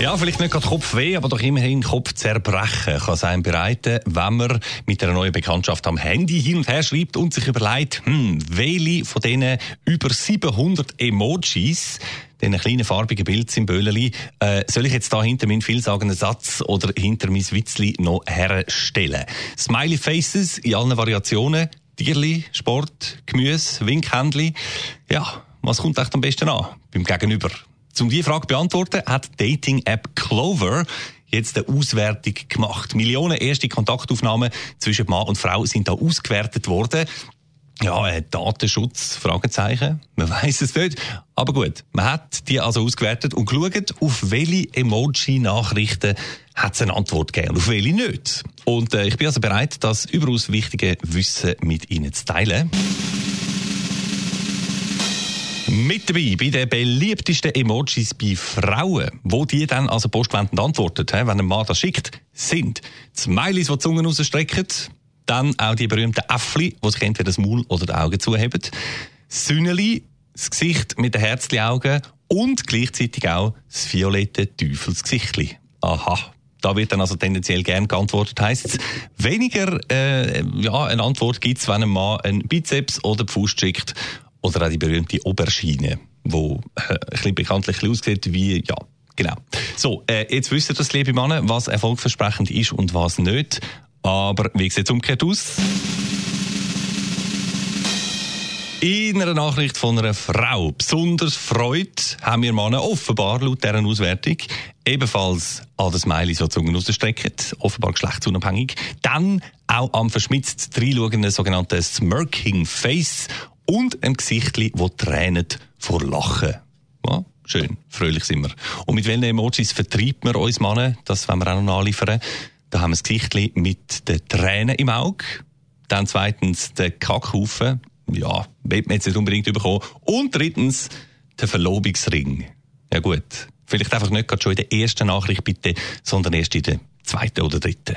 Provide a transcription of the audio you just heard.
Ja, vielleicht nicht gerade Kopfweh, aber doch immerhin Kopfzerbrechen kann es einem bereiten, wenn man mit einer neuen Bekanntschaft am Handy hin und her schreibt und sich überlegt, hm, welche von diesen über 700 Emojis diesen kleinen farbigen Bildsymbolen, äh, soll ich jetzt da hinter meinen vielsagenden Satz oder hinter mein Witzli noch herstellen? Smiley Faces in allen Variationen, Tierli, Sport, Gemüse, Winkhändli. Ja, was kommt echt am besten an beim Gegenüber? Um diese Frage zu beantworten, hat Dating-App Clover jetzt eine Auswertung gemacht. Millionen erste Kontaktaufnahmen zwischen Mann und Frau sind da ausgewertet worden. Ja, äh, Datenschutz, Fragezeichen. Man weiß es nicht. Aber gut, man hat die also ausgewertet und geschaut, auf welche Emoji-Nachrichten hat es eine Antwort gegeben und auf welche nicht. Und äh, ich bin also bereit, das überaus wichtige Wissen mit Ihnen zu teilen. Mit dabei bei den beliebtesten Emojis bei Frauen, wo die dann also postwendend antwortet, wenn ein Mann das schickt, sind Smileys, die, die Zungen rausstrecken, dann auch die berühmten Äffli, die sich entweder das Maul oder die Augen zuheben. Sünneli, das Gesicht mit den Herzli-Augen und gleichzeitig auch das violette Teufelsgesichtli. Aha. Da wird dann also tendenziell gern geantwortet. Heißt es, weniger äh, ja, eine Antwort gibt es, wenn ein Mann einen Bizeps oder Faust schickt oder auch die berühmte Oberschiene, wo äh, ein bisschen bekanntlich aussieht wie, ja, genau. So, äh, jetzt wisst ihr das, liebe Männer, was erfolgversprechend ist und was nicht. Aber wie sieht es umgekehrt aus? In einer Nachricht von einer Frau besonders freut, haben wir Männer offenbar laut deren Auswertung ebenfalls an das Smiley so Zungen rausstrecken, offenbar geschlechtsunabhängig. Dann auch am verschmitzt reinschauenden sogenannten Smirking Face und ein Gesichtli, wo tränet vor Lachen. Ja, schön, fröhlich sind wir. Und mit welchen Emojis vertreibt man uns Männer? Das wollen wir auch noch anliefern. Da haben wir das Gesichtli mit den Tränen im Auge. Dann zweitens den Kackhaufen. Ja, wird man jetzt nicht unbedingt bekommen. Und drittens der Verlobungsring. Ja gut, vielleicht einfach nicht gerade schon in der ersten Nachricht bitte, sondern erst in der zweiten oder dritten.